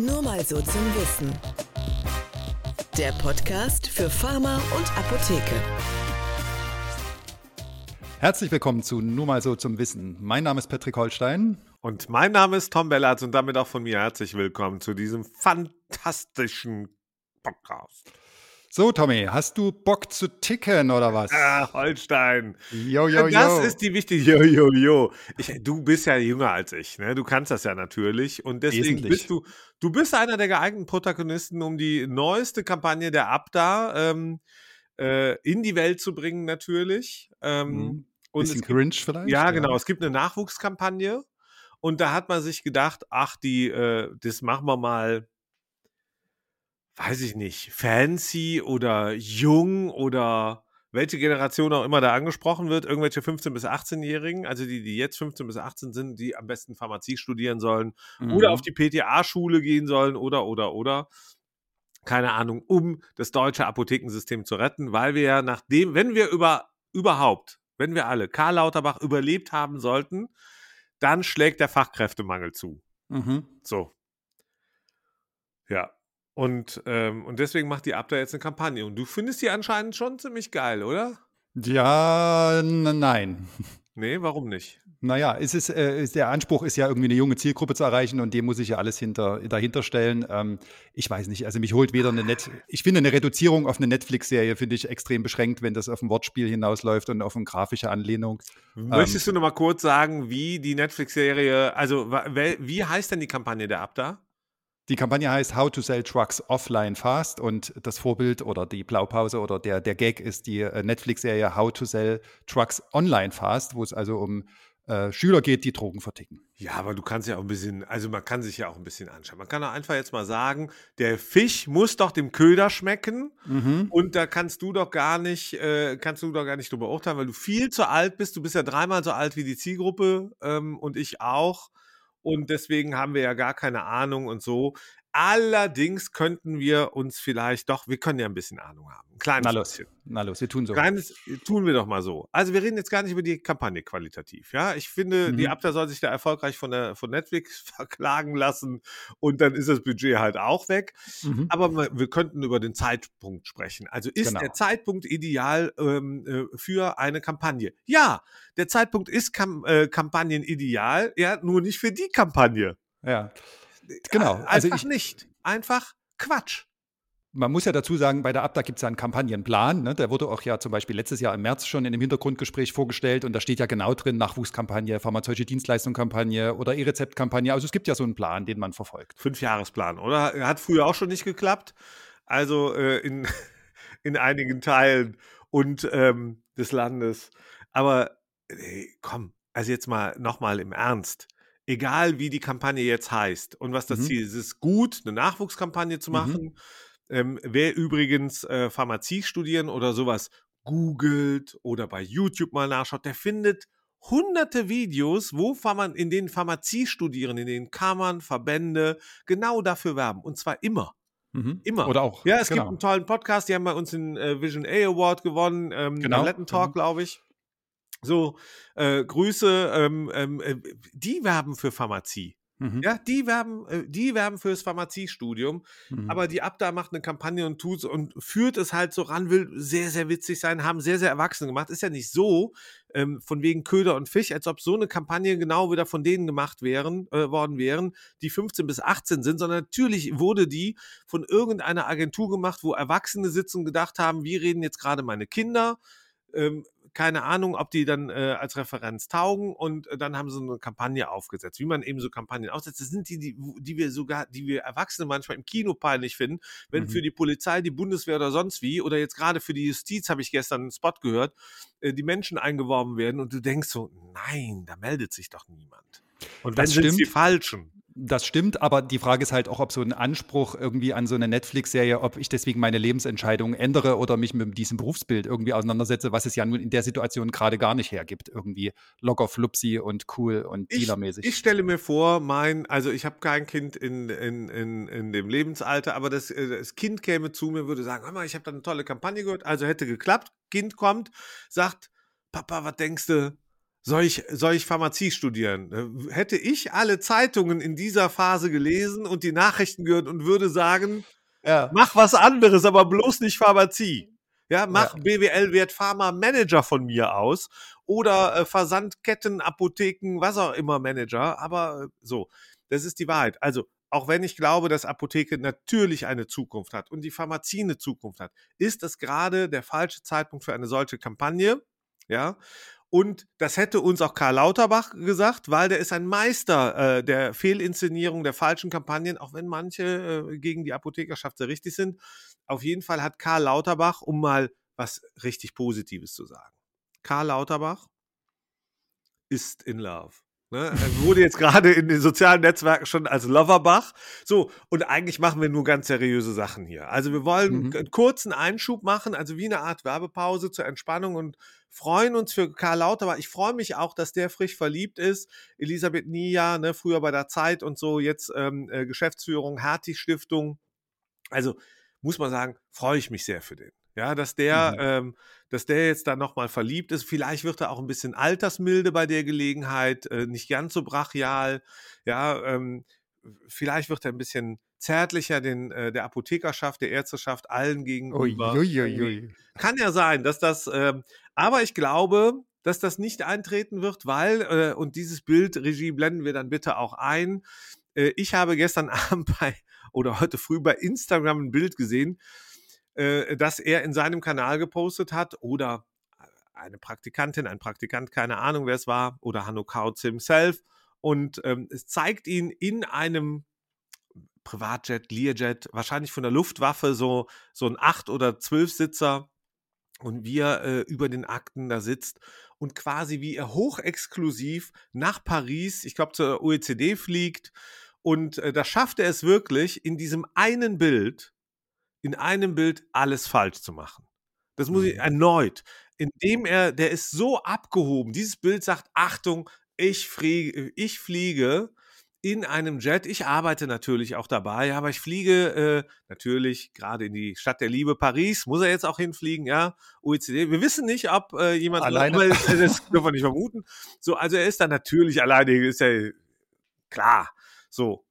Nur mal so zum Wissen. Der Podcast für Pharma und Apotheke. Herzlich willkommen zu Nur mal so zum Wissen. Mein Name ist Patrick Holstein. Und mein Name ist Tom Bellatz und damit auch von mir herzlich willkommen zu diesem fantastischen Podcast. So, Tommy, hast du Bock zu ticken oder was? Ah, Holstein. Jo, jo, jo. Das ist die wichtige. Jo, jo, jo. Ich, du bist ja jünger als ich, ne? Du kannst das ja natürlich. Und deswegen Wesentlich. bist du, du bist einer der geeigneten Protagonisten, um die neueste Kampagne der Abda ähm, äh, in die Welt zu bringen, natürlich. Ähm, Mhm. und Bisschen es gibt, cringe vielleicht? ja, genau. Es gibt eine Nachwuchskampagne. Und da hat man sich gedacht, ach, die, äh, das machen wir mal, weiß ich nicht, fancy oder jung oder welche Generation auch immer da angesprochen wird, irgendwelche 15- bis 18-Jährigen, also die, die jetzt 15 bis 18 sind, die am besten Pharmazie studieren sollen Mhm. oder auf die PTA-Schule gehen sollen oder, oder, oder. Keine Ahnung, um das deutsche Apothekensystem zu retten, weil wir ja nachdem, wenn wir über, überhaupt, wenn wir alle Karl Lauterbach überlebt haben sollten, dann schlägt der Fachkräftemangel zu. Mhm. So. Ja. Und, ähm, und deswegen macht die Abda jetzt eine Kampagne. Und du findest die anscheinend schon ziemlich geil, oder? Ja, nein. Nee, warum nicht? Naja, es ist, äh, der Anspruch ist ja irgendwie eine junge Zielgruppe zu erreichen und dem muss ich ja alles hinter, dahinter stellen. Ähm, ich weiß nicht, also mich holt weder eine Net, ich finde eine Reduzierung auf eine Netflix-Serie finde ich extrem beschränkt, wenn das auf ein Wortspiel hinausläuft und auf eine grafische Anlehnung. Möchtest du noch mal kurz sagen, wie die Netflix-Serie, also wie heißt denn die Kampagne der Abda? Die Kampagne heißt How to Sell Trucks Offline Fast und das Vorbild oder die Blaupause oder der, der Gag ist die äh, Netflix-Serie How to Sell Trucks Online Fast, wo es also um äh, Schüler geht, die Drogen verticken. Ja, aber du kannst ja auch ein bisschen, also man kann sich ja auch ein bisschen anschauen. Man kann auch einfach jetzt mal sagen, der Fisch muss doch dem Köder schmecken. Mhm. Und da kannst du doch gar nicht, äh, kannst du doch gar nicht drüber urteilen, weil du viel zu alt bist. Du bist ja dreimal so alt wie die Zielgruppe ähm, und ich auch. Und deswegen haben wir ja gar keine Ahnung und so. Allerdings könnten wir uns vielleicht doch, wir können ja ein bisschen Ahnung haben. Ein kleines Na los, bisschen. na los, wir tun so. Kleines, tun wir doch mal so. Also wir reden jetzt gar nicht über die Kampagne qualitativ. Ja, ich finde, die Mhm. Abda soll sich da erfolgreich von der von Netflix verklagen lassen und dann ist das Budget halt auch weg. Mhm. Aber wir wir könnten über den Zeitpunkt sprechen. Also ist Genau. der Zeitpunkt ideal ähm, äh, für eine Kampagne? Ja, der Zeitpunkt ist Kam äh, Kampagnen ideal, ja, nur nicht für die Kampagne. Ja, genau. Äh, Also Einfach ich, nicht. Einfach Quatsch. man muss ja dazu sagen, bei der Abda gibt es ja einen Kampagnenplan. Ne? Der wurde auch ja zum Beispiel letztes Jahr im März schon in einem Hintergrundgespräch vorgestellt und da steht ja genau drin Nachwuchskampagne, pharmazeutische Dienstleistungskampagne oder E-Rezeptkampagne. Also es gibt ja so einen Plan, den man verfolgt. Fünfjahresplan, oder? Hat früher auch schon nicht geklappt. Also äh, in, in einigen Teilen und ähm, des Landes. Aber äh, komm, also jetzt mal nochmal im Ernst. Egal wie die Kampagne jetzt heißt und was das Mhm. Ziel ist, es ist gut, eine Nachwuchskampagne zu Mhm. machen. Ähm, wer übrigens äh, Pharmazie studieren oder sowas googelt oder bei YouTube mal nachschaut, der findet hunderte Videos, wo Pharma in denen Pharmazie studieren, in denen Kammern, Verbände genau dafür werben. Und zwar immer. Mhm. Immer. Oder auch. Ja, es genau. gibt einen tollen Podcast, die haben bei uns den äh, Vision A Award gewonnen, ähm, Genau, Paletten Talk, mhm. glaube ich. So, äh, Grüße, ähm, ähm, äh, die werben für Pharmazie. Mhm. Ja, die werben, äh, die werben fürs Pharmaziestudium. Mhm. Aber die Abda macht eine Kampagne und tut und führt es halt so ran, will sehr, sehr witzig sein, haben sehr, sehr Erwachsene gemacht. Ist ja nicht so, ähm, von wegen Köder und Fisch, als ob so eine Kampagne genau wieder von denen gemacht wären, äh, worden wären, die 15 bis 18 sind, sondern natürlich wurde die von irgendeiner Agentur gemacht, wo Erwachsene sitzen und gedacht haben, wie reden jetzt gerade meine Kinder? Ähm, keine Ahnung, ob die dann äh, als Referenz taugen und äh, dann haben sie eine Kampagne aufgesetzt. Wie man eben so Kampagnen aufsetzt, das sind die, die, die wir sogar, die wir Erwachsene manchmal im Kino peinlich finden, wenn Mhm. für die Polizei, die Bundeswehr oder sonst wie, oder jetzt gerade für die Justiz, habe ich gestern einen Spot gehört, äh, die Menschen eingeworben werden und du denkst so, nein, da meldet sich doch niemand. Und wenn Das sind die. Falschen. Das stimmt, aber die Frage ist halt auch, ob so ein Anspruch irgendwie an so eine Netflix-Serie, ob ich deswegen meine Lebensentscheidungen ändere oder mich mit diesem Berufsbild irgendwie auseinandersetze, was es ja nun in der Situation gerade gar nicht hergibt. Irgendwie locker flupsi und cool und Ich, dealermäßig. ich stelle mir vor, mein, also ich habe kein Kind in, in, in, in dem Lebensalter, aber das, äh, das Kind käme zu mir, würde sagen, hör mal, ich habe da eine tolle Kampagne gehört, also hätte geklappt, Kind kommt, sagt, Papa, was denkst du, soll ich, soll ich Pharmazie studieren? Äh, hätte ich alle Zeitungen in dieser Phase gelesen und die Nachrichten gehört und würde sagen, ja. mach was anderes, aber bloß nicht Pharmazie. Ja, mach ja. BWL Wert Pharma Manager von mir aus oder äh, Versandketten, Apotheken, was auch immer Manager, aber äh, so, das ist die Wahrheit. Also, auch wenn ich glaube, dass Apotheke natürlich eine Zukunft hat und die Pharmazie eine Zukunft hat, ist es gerade der falsche Zeitpunkt für eine solche Kampagne. Ja, und das hätte uns auch Karl Lauterbach gesagt, weil der ist ein Meister äh, der Fehlinszenierung, der falschen Kampagnen, auch wenn manche äh, gegen die Apothekerschaft sehr richtig sind. Auf jeden Fall hat Karl Lauterbach, um mal was richtig Positives zu sagen. Karl Lauterbach ist in love. Ne? Er wurde jetzt gerade in den sozialen Netzwerken schon als Loverbach. So, und eigentlich machen wir nur ganz seriöse Sachen hier. Also wir wollen mhm. einen kurzen Einschub machen, also wie eine Art Werbepause zur Entspannung und freuen uns für Karl Lauterbach. Ich freue mich auch, dass der frisch verliebt ist. Elisabeth Nia, ne, früher bei der Zeit und so, jetzt ähm, äh, Geschäftsführung, Hertie Stiftung. Also muss man sagen, freue ich mich sehr für den. Ja, dass der, mhm. ähm, dass der jetzt da nochmal verliebt ist. Vielleicht wird er auch ein bisschen altersmilde bei der Gelegenheit, äh, nicht ganz so brachial. Ja, ähm, vielleicht wird er ein bisschen zärtlicher den, äh, der Apothekerschaft, der Ärzteschaft, allen gegenüber. Ui, ui, ui, Kann ja sein, dass das, äh, aber ich glaube, dass das nicht eintreten wird, weil, äh, und dieses Bild, Regie, blenden wir dann bitte auch ein. Äh, ich habe gestern Abend bei, oder heute früh bei Instagram ein Bild gesehen, äh, das er in seinem Kanal gepostet hat oder eine Praktikantin, ein Praktikant, keine Ahnung, wer es war, oder Hanno Kautz himself. Und ähm, es zeigt ihn in einem Privatjet, Learjet, wahrscheinlich von der Luftwaffe, so, so ein Acht- oder Zwölfsitzer und wie er äh, über den Akten da sitzt und quasi wie er hochexklusiv nach Paris, ich glaube zur OECD fliegt und äh, da schafft er es wirklich in diesem einen Bild in einem Bild alles falsch zu machen. Das muss ich mhm. erneut, indem er, der ist so abgehoben. Dieses Bild sagt, Achtung, ich fliege, ich fliege in einem Jet. Ich arbeite natürlich auch dabei, aber ich fliege äh, natürlich gerade in die Stadt der Liebe Paris. Muss er jetzt auch hinfliegen, ja? OECD. Wir wissen nicht, ob äh, jemand alleine. Weil, das dürfen wir nicht vermuten. So, also er ist dann natürlich alleine, ist ja klar. So,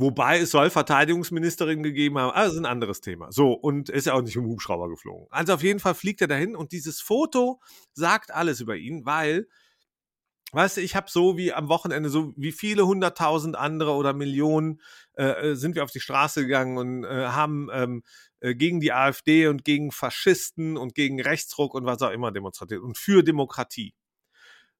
Wobei es soll Verteidigungsministerin gegeben haben, aber das ist ein anderes Thema. So, und ist ja auch nicht im Hubschrauber geflogen. Also auf jeden Fall fliegt er dahin und dieses Foto sagt alles über ihn, weil, weißt du, ich habe so wie am Wochenende, so wie viele hunderttausend andere oder Millionen, äh, äh, sind wir auf die Straße gegangen und äh, haben ähm, äh, gegen die AfD und gegen Faschisten und gegen Rechtsruck und was auch immer demonstriert und für Demokratie.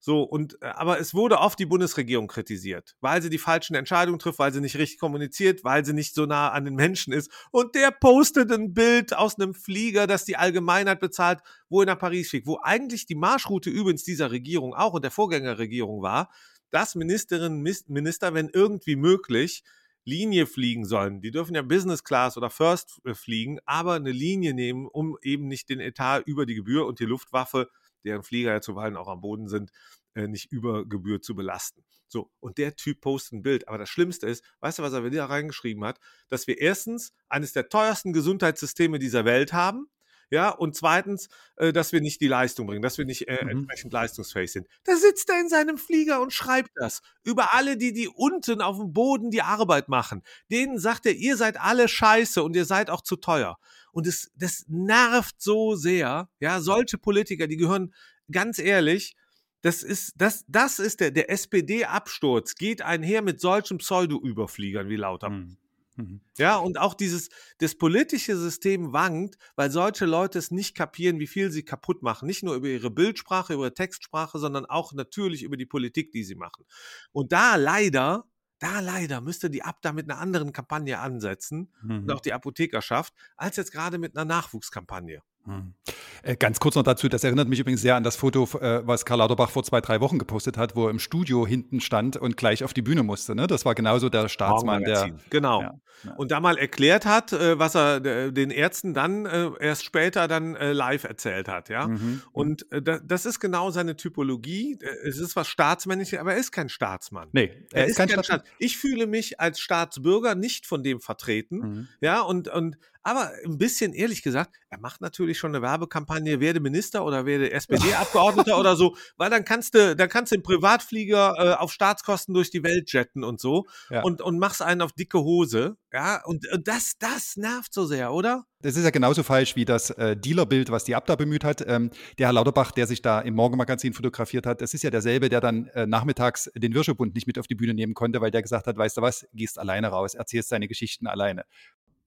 So, und äh, aber es wurde oft die Bundesregierung kritisiert, weil sie die falschen Entscheidungen trifft, weil sie nicht richtig kommuniziert, weil sie nicht so nah an den Menschen ist. Und der postet ein Bild aus einem Flieger, das die Allgemeinheit bezahlt, wo er nach Paris fliegt, wo eigentlich die Marschroute übrigens dieser Regierung auch und der Vorgängerregierung war, dass Ministerinnen und Minister, wenn irgendwie möglich, Linie fliegen sollen. Die dürfen ja Business Class oder First äh, fliegen, aber eine Linie nehmen, um eben nicht den Etat über die Gebühr und die Luftwaffe deren Flieger ja zuweilen auch am Boden sind, äh, nicht über Gebühr zu belasten. So, und der Typ postet ein Bild. Aber das Schlimmste ist, weißt du, was er wieder reingeschrieben hat? Dass wir erstens eines der teuersten Gesundheitssysteme dieser Welt haben. Ja, und zweitens, äh, dass wir nicht die Leistung bringen, dass wir nicht äh, mhm. entsprechend leistungsfähig sind. Da sitzt er in seinem Flieger und schreibt das. Über alle, die, die unten auf dem Boden die Arbeit machen. Denen sagt er, ihr seid alle scheiße und ihr seid auch zu teuer. Und es, das nervt so sehr. Ja, solche Politiker, die gehören ganz ehrlich, das ist, das, das ist der, der SPD-Absturz, geht einher mit solchen Pseudo-Überfliegern wie Lauter. Mhm. Mhm. Ja, und auch dieses, das politische System wankt, weil solche Leute es nicht kapieren, wie viel sie kaputt machen. Nicht nur über ihre Bildsprache, über ihre Textsprache, sondern auch natürlich über die Politik, die sie machen. Und da leider da leider müsste die Abda mit einer anderen Kampagne ansetzen mhm. und auch die Apothekerschaft, als jetzt gerade mit einer Nachwuchskampagne. Hm. Äh, ganz kurz noch dazu, das erinnert mich übrigens sehr an das Foto, äh, was Karl Lauterbach vor zwei, drei Wochen gepostet hat, wo er im Studio hinten stand und gleich auf die Bühne musste. Ne? Das war genauso der Staatsmann, der. Genau. Ja, ja. Und da mal erklärt hat, äh, was er den Ärzten dann erst später dann live erzählt hat. Ja. Mhm. mhm. Und das ist genau seine Typologie. Es ist was Staatsmännisches, aber er ist kein Staatsmann. Nee, er, er ist, kein, kein Staatsmann. Ich fühle mich als Staatsbürger nicht von dem vertreten. Mhm. Ja, und, und Aber ein bisschen ehrlich gesagt, er macht natürlich schon eine Werbekampagne, werde Minister oder werde SPD-Abgeordneter oder so, weil dann kannst du, dann kannst du im Privatflieger äh, auf Staatskosten durch die Welt jetten und so Ja. und, und machst einen auf dicke Hose. Ja, und äh, das, das nervt so sehr, oder? Das ist ja genauso falsch wie das äh, Dealerbild, was die Abda bemüht hat. Ähm, der Herr Lauterbach, der sich da im Morgenmagazin fotografiert hat, das ist ja derselbe, der dann äh, nachmittags den Wirschebund nicht mit auf die Bühne nehmen konnte, weil der gesagt hat, weißt du was, gehst alleine raus, erzählst deine Geschichten alleine.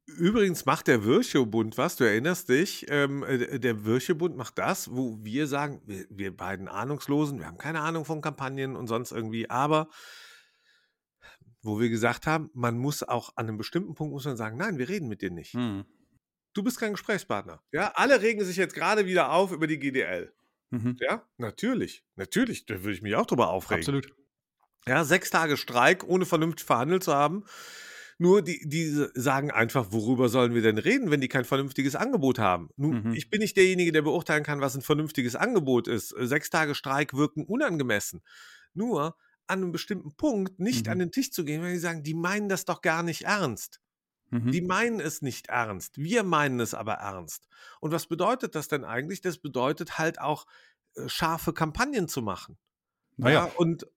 Übrigens macht der Virchow-Bund was, du erinnerst dich, ähm, äh, der Virchow-Bund macht das, wo wir sagen, wir, wir beiden Ahnungslosen, wir haben keine Ahnung von Kampagnen und sonst irgendwie, aber wo wir gesagt haben, man muss auch an einem bestimmten Punkt muss man sagen, nein, wir reden mit dir nicht. Hm. Du bist kein Gesprächspartner. Ja, alle regen sich jetzt gerade wieder auf über die GDL. Mhm. Ja, natürlich, natürlich, da würde ich mich auch drüber aufregen. Absolut. Ja, sechs Tage Streik, ohne vernünftig verhandelt zu haben. Nur die, die sagen einfach, worüber sollen wir denn reden, wenn die kein vernünftiges Angebot haben? Nun, Mhm. ich bin nicht derjenige, der beurteilen kann, was ein vernünftiges Angebot ist. Äh, Sechs Tage Streik wirken unangemessen. Nur an einem bestimmten Punkt nicht Mhm. an den Tisch zu gehen, weil die sagen, die meinen das doch gar nicht ernst. Mhm. Die meinen es nicht ernst. Wir meinen es aber ernst. Und was bedeutet das denn eigentlich? Das bedeutet halt auch, äh, scharfe Kampagnen zu machen. Naja, Ja, und,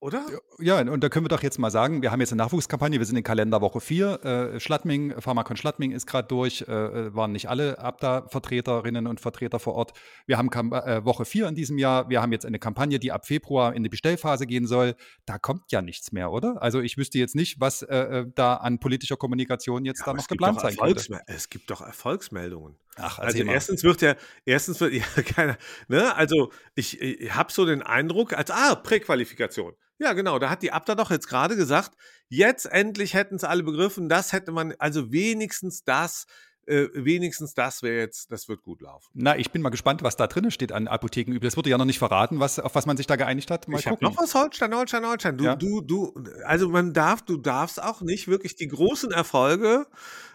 oder? Ja, und da können wir doch jetzt mal sagen, wir haben jetzt eine Nachwuchskampagne, wir sind in Kalenderwoche 4. Äh, Schlattming, Pharmakon Schlattming ist gerade durch, äh, äh, waren nicht alle Abda-Vertreterinnen und Vertreter vor Ort. Wir haben Kam äh, Woche 4 in diesem Jahr, wir haben jetzt eine Kampagne, die ab Februar in die Bestellphase gehen soll. Da kommt ja nichts mehr, oder? Also ich wüsste jetzt nicht, was äh, äh, da an politischer Kommunikation jetzt da aber noch geplant sein könnte. Es gibt doch Erfolgsmeldungen. Ach, Also mal. erstens wird ja, erstens wird, ja, keiner, ne, also ich, ich habe so den Eindruck, als, ah, Präqualifikation. Ja, genau, da hat die Abda doch jetzt gerade gesagt, jetzt endlich hätten es alle begriffen, das hätte man, also wenigstens das, äh, wenigstens das wäre jetzt, das wird gut laufen. Na, ich bin mal gespannt, was da drin steht an Apothekenübel. Das wurde ja noch nicht verraten, was, auf was man sich da geeinigt hat. Mal ich habe noch was Holstein, Holstein, Holstein. Du, Ja. du, du, also man darf, du darfst auch nicht wirklich die großen Erfolge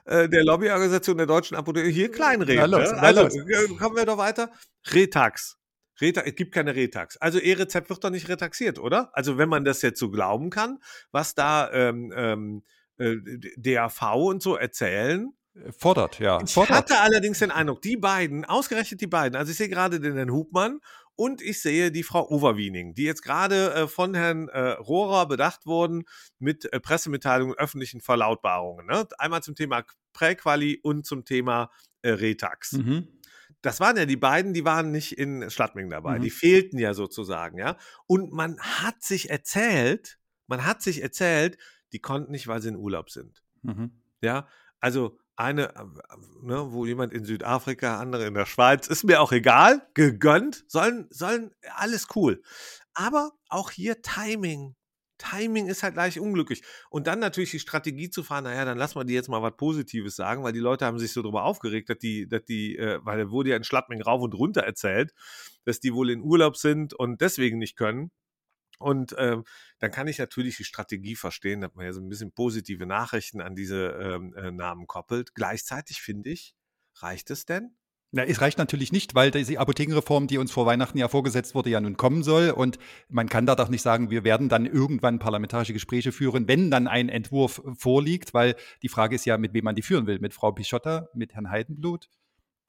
äh, der Lobbyorganisation der deutschen Apotheke hier kleinreden. Na los, ne? na Also los. äh, kommen wir doch weiter. Retax. Reta es gibt keine Retax. Also E-Rezept wird doch nicht retaxiert, oder? Also wenn man das jetzt so glauben kann, was da ähm, ähm, äh, DAV und so erzählen, Fordert, ja. ich Fordert. hatte allerdings den Eindruck, die beiden, ausgerechnet die beiden, also ich sehe gerade den Herrn Hubmann und ich sehe die Frau Overwiening, die jetzt gerade äh, von Herrn äh, Rohrer bedacht wurden mit äh, Pressemitteilungen, öffentlichen Verlautbarungen. Ne? Einmal zum Thema Präquali und zum Thema äh, Retax. Mhm. Das waren ja die beiden, die waren nicht in Schlattming dabei. Mhm. Die fehlten ja sozusagen, ja. Und man hat sich erzählt, man hat sich erzählt, die konnten nicht, weil sie in Urlaub sind. Mhm. Ja, also eine, äh, ne, wo jemand in Südafrika, andere in der Schweiz, ist mir auch egal, gegönnt, sollen, sollen, alles cool. Aber auch hier Timing. Timing ist halt gleich unglücklich. Und dann natürlich die Strategie zu fahren, naja, dann lass mal die jetzt mal was Positives sagen, weil die Leute haben sich so darüber aufgeregt, dass die, dass die, äh, weil da wurde ja in Schlattming rauf und runter erzählt, dass die wohl in Urlaub sind und deswegen nicht können. Und ähm, dann kann ich natürlich die Strategie verstehen, dass man ja so ein bisschen positive Nachrichten an diese ähm, äh, Namen koppelt. Gleichzeitig finde ich, reicht es denn? Na, es reicht natürlich nicht, weil diese Apothekenreform, die uns vor Weihnachten ja vorgesetzt wurde, ja nun kommen soll. Und man kann da doch nicht sagen, wir werden dann irgendwann parlamentarische Gespräche führen, wenn dann ein Entwurf vorliegt, weil die Frage ist ja, mit wem man die führen will. Mit Frau Pichotta, mit Herrn Heidenblut.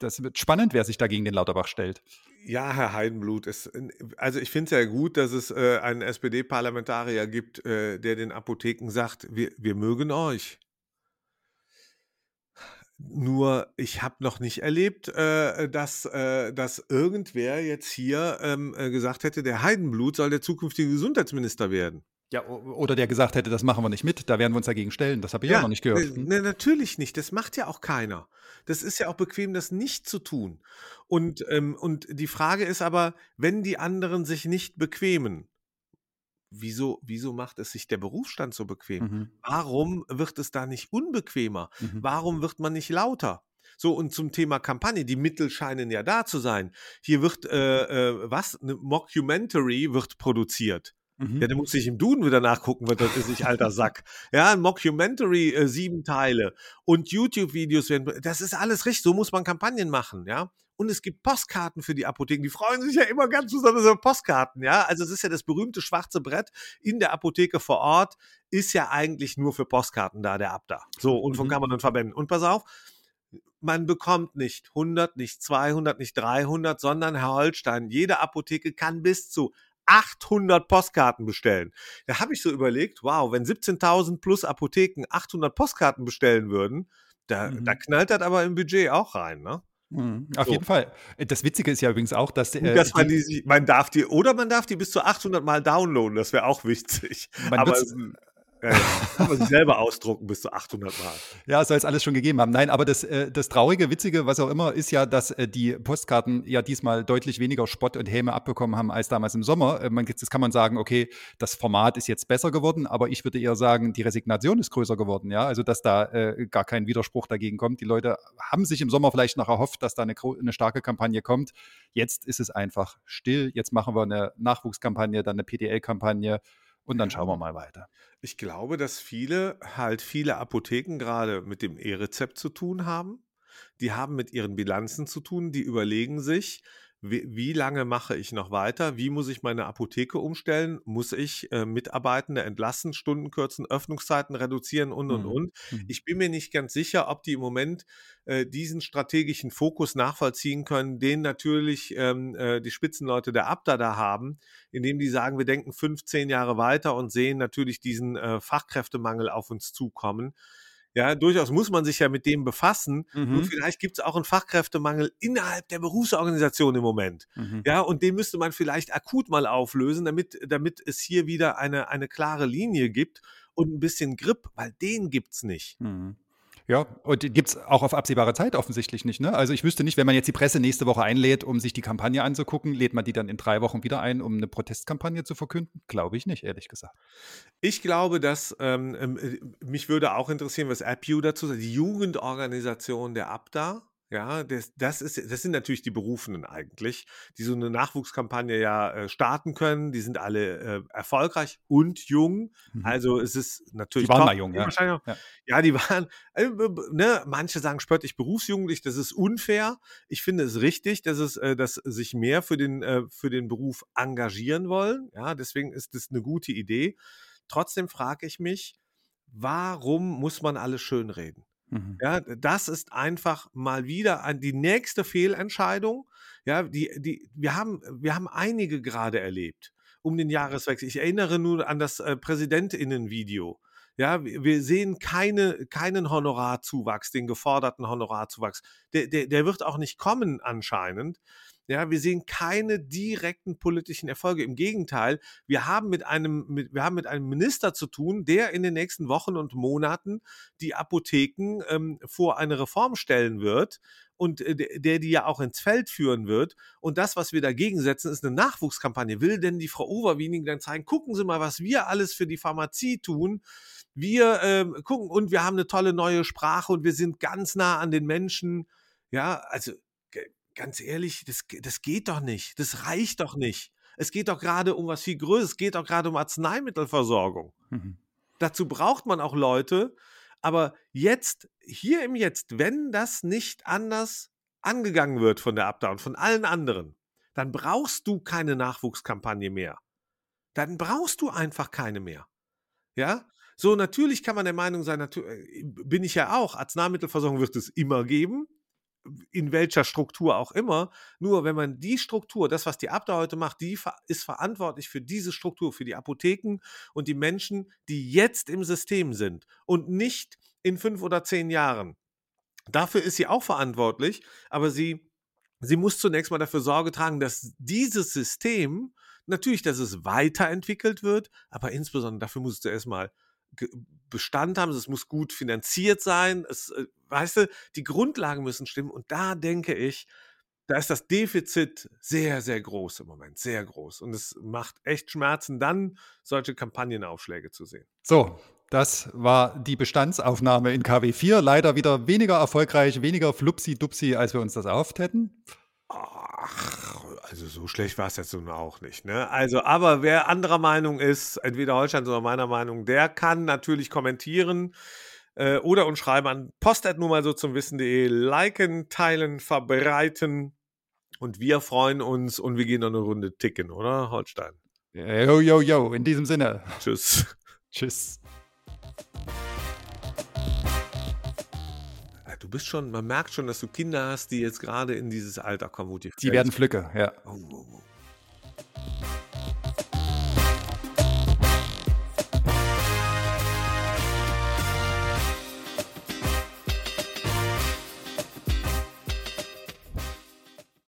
Das wird spannend, wer sich da gegen den Lauterbach stellt. Ja, Herr Heidenblut, es, also ich finde es ja gut, dass es äh, einen SPD-Parlamentarier gibt, äh, der den Apotheken sagt, wir, wir mögen euch. Nur ich habe noch nicht erlebt, äh, dass, äh, dass irgendwer jetzt hier ähm, äh, gesagt hätte, der Heidenblut soll der zukünftige Gesundheitsminister werden. Ja, oder der gesagt hätte, das machen wir nicht mit, da werden wir uns dagegen stellen. Das habe ich auch noch nicht gehört. äh, Ne, natürlich nicht. Das macht ja auch keiner. Das ist ja auch bequem, das nicht zu tun. Und, ähm, und die Frage ist aber, wenn die anderen sich nicht bequemen, wieso, wieso macht es sich der Berufsstand so bequem? Mhm. Warum wird es da nicht unbequemer? Mhm. Warum wird man nicht lauter? So, und zum Thema Kampagne, die Mittel scheinen ja da zu sein. Hier wird, äh, äh, was? Eine Mockumentary wird produziert. Mhm. Ja, da muss ich im Duden wieder nachgucken, was das ist, ich alter Sack. Ja, ein Mockumentary, äh, sieben Teile und YouTube-Videos werden, das ist alles richtig, so muss man Kampagnen machen, ja. Und es gibt Postkarten für die Apotheken, die freuen sich ja immer ganz besonders über Postkarten, ja. Also es ist ja das berühmte schwarze Brett in der Apotheke vor Ort, ist ja eigentlich nur für Postkarten da, der Abda. So, und von Mhm. Kammern und Verbänden. Und pass auf, man bekommt nicht 100, nicht 200, nicht 300, sondern Herr Holstein, jede Apotheke kann bis zu 800 Postkarten bestellen. Da habe ich so überlegt, wow, wenn 17.000 plus Apotheken 800 Postkarten bestellen würden, da, mhm. da knallt das aber im Budget auch rein, ne? Mhm, auf so. jeden Fall. Das Witzige ist ja übrigens auch, dass, äh, dass man, die, man darf die oder man darf die bis zu 800 Mal downloaden. Das wäre auch wichtig. aber ja. Kann man sich selber ausdrucken bis zu 800 Mal. Ja, soll es alles schon gegeben haben. Nein, aber das, äh, das Traurige, Witzige, was auch immer, ist ja, dass äh, die Postkarten ja diesmal deutlich weniger Spott und Häme abbekommen haben als damals im Sommer. Äh, man, jetzt kann man sagen, okay, das Format ist jetzt besser geworden, aber ich würde eher sagen, die Resignation ist größer geworden. Ja, also dass da äh, gar kein Widerspruch dagegen kommt. Die Leute haben sich im Sommer vielleicht noch erhofft, dass da eine, eine starke Kampagne kommt. Jetzt ist es einfach still. Jetzt machen wir eine Nachwuchskampagne, dann eine PDL-Kampagne und dann schauen wir mal weiter. Ich glaube, dass viele halt viele Apotheken gerade mit dem E-Rezept zu tun haben. Die haben mit ihren Bilanzen zu tun, die überlegen sich, wie, wie, lange mache ich noch weiter? Wie muss ich meine Apotheke umstellen? Muss ich äh, Mitarbeitende entlassen, Stunden kürzen, Öffnungszeiten reduzieren und, und, mhm. und? Mhm. Ich bin mir nicht ganz sicher, ob die im Moment äh, diesen strategischen Fokus nachvollziehen können, den natürlich ähm, äh, die Spitzenleute der Abda da haben, indem die sagen, wir denken 15 Jahre weiter und sehen natürlich diesen äh, Fachkräftemangel auf uns zukommen. Ja, durchaus muss man sich ja mit dem befassen. Mhm. Nur vielleicht gibt es auch einen Fachkräftemangel innerhalb der Berufsorganisation im Moment. Mhm. Ja, und den müsste man vielleicht akut mal auflösen, damit, damit es hier wieder eine, eine klare Linie gibt und ein bisschen Grip, weil den gibt es nicht. Mhm. Ja, und gibt es auch auf absehbare Zeit offensichtlich nicht. Ne? Also ich wüsste nicht, wenn man jetzt die Presse nächste Woche einlädt, um sich die Kampagne anzugucken, lädt man die dann in drei Wochen wieder ein, um eine Protestkampagne zu verkünden? Glaube ich nicht, ehrlich gesagt. Ich glaube, dass ähm, ähm äh, mich würde auch interessieren, was AppU dazu sagt, die Jugendorganisation der ABDA ja, das, das, ist, das sind natürlich die Berufenen eigentlich, die so eine Nachwuchskampagne ja äh, starten können. Die sind alle äh, erfolgreich und jung. Mhm. Also es ist natürlich. Die waren top, mal jung, ja. ja. ja. die waren, äh, ne, manche sagen spöttlich berufsjugendlich, das ist unfair. Ich finde es richtig, dass es, äh, dass sich mehr für den, äh, für den Beruf engagieren wollen. Ja, deswegen ist das eine gute Idee. Trotzdem frage ich mich, warum muss man alles schönreden? Mhm. Ja, das ist einfach mal wieder an die nächste Fehlentscheidung. Ja, die, die, wir haben, wir haben einige gerade erlebt um den Jahreswechsel. Ich erinnere nur an das äh, Präsidentinnen-Video. Ja, wir sehen keine, keinen Honorarzuwachs, den geforderten Honorarzuwachs. Der, der, der wird auch nicht kommen anscheinend. Ja, wir sehen keine direkten politischen Erfolge. Im Gegenteil, wir haben mit einem, mit, wir haben mit einem Minister zu tun, der in den nächsten Wochen und Monaten die Apotheken ähm, vor eine Reform stellen wird und äh, der die ja auch ins Feld führen wird. Und das, was wir dagegen setzen, ist eine Nachwuchskampagne. Will denn die Frau Overwiening dann zeigen, gucken Sie mal, was wir alles für die Pharmazie tun. Wir ähm, gucken und wir haben eine tolle neue Sprache und wir sind ganz nah an den Menschen. Ja, also ganz ehrlich, das, das geht doch nicht. Das reicht doch nicht. Es geht doch gerade um was viel Größeres. Es geht doch gerade um Arzneimittelversorgung. Mhm. Dazu braucht man auch Leute. Aber jetzt, hier im Jetzt, wenn das nicht anders angegangen wird von der Abda und von allen anderen, dann brauchst du keine Nachwuchskampagne mehr. Dann brauchst du einfach keine mehr. Ja? So, natürlich kann man der Meinung sein, äh, bin ich ja auch, Arzneimittelversorgung wird es immer geben in welcher Struktur auch immer. Nur wenn man die Struktur, das, was die Abda heute macht, die ist verantwortlich für diese Struktur, für die Apotheken und die Menschen, die jetzt im System sind und nicht in fünf oder zehn Jahren. Dafür ist sie auch verantwortlich, aber sie, sie muss zunächst mal dafür Sorge tragen, dass dieses System, natürlich, dass es weiterentwickelt wird, aber insbesondere dafür muss es zuerst mal Bestand haben, es muss gut finanziert sein, es, äh, weißt du, die Grundlagen müssen stimmen und da denke ich, da ist das Defizit sehr, sehr groß im Moment, sehr groß. Und es macht echt Schmerzen, dann solche Kampagnenaufschläge zu sehen. So, das war die Bestandsaufnahme in KW4. Leider wieder weniger erfolgreich, weniger flupsi-dupsi, als wir uns das erhofft hätten. Ach, also so schlecht war es jetzt nun auch nicht. Ne? Also, aber wer anderer Meinung ist, entweder Holstein oder meiner Meinung, der kann natürlich kommentieren äh, oder uns schreiben an post nur mal so zum Wissen.de, liken, teilen, verbreiten und wir freuen uns und wir gehen noch eine Runde ticken, oder Holstein? Yo, yo, yo, in diesem Sinne. Tschüss. Tschüss. Du bist schon, man merkt schon, dass du Kinder hast, die jetzt gerade in dieses Alter kommen, wo die. Die werden Flöcke, ja. Oh, oh, oh.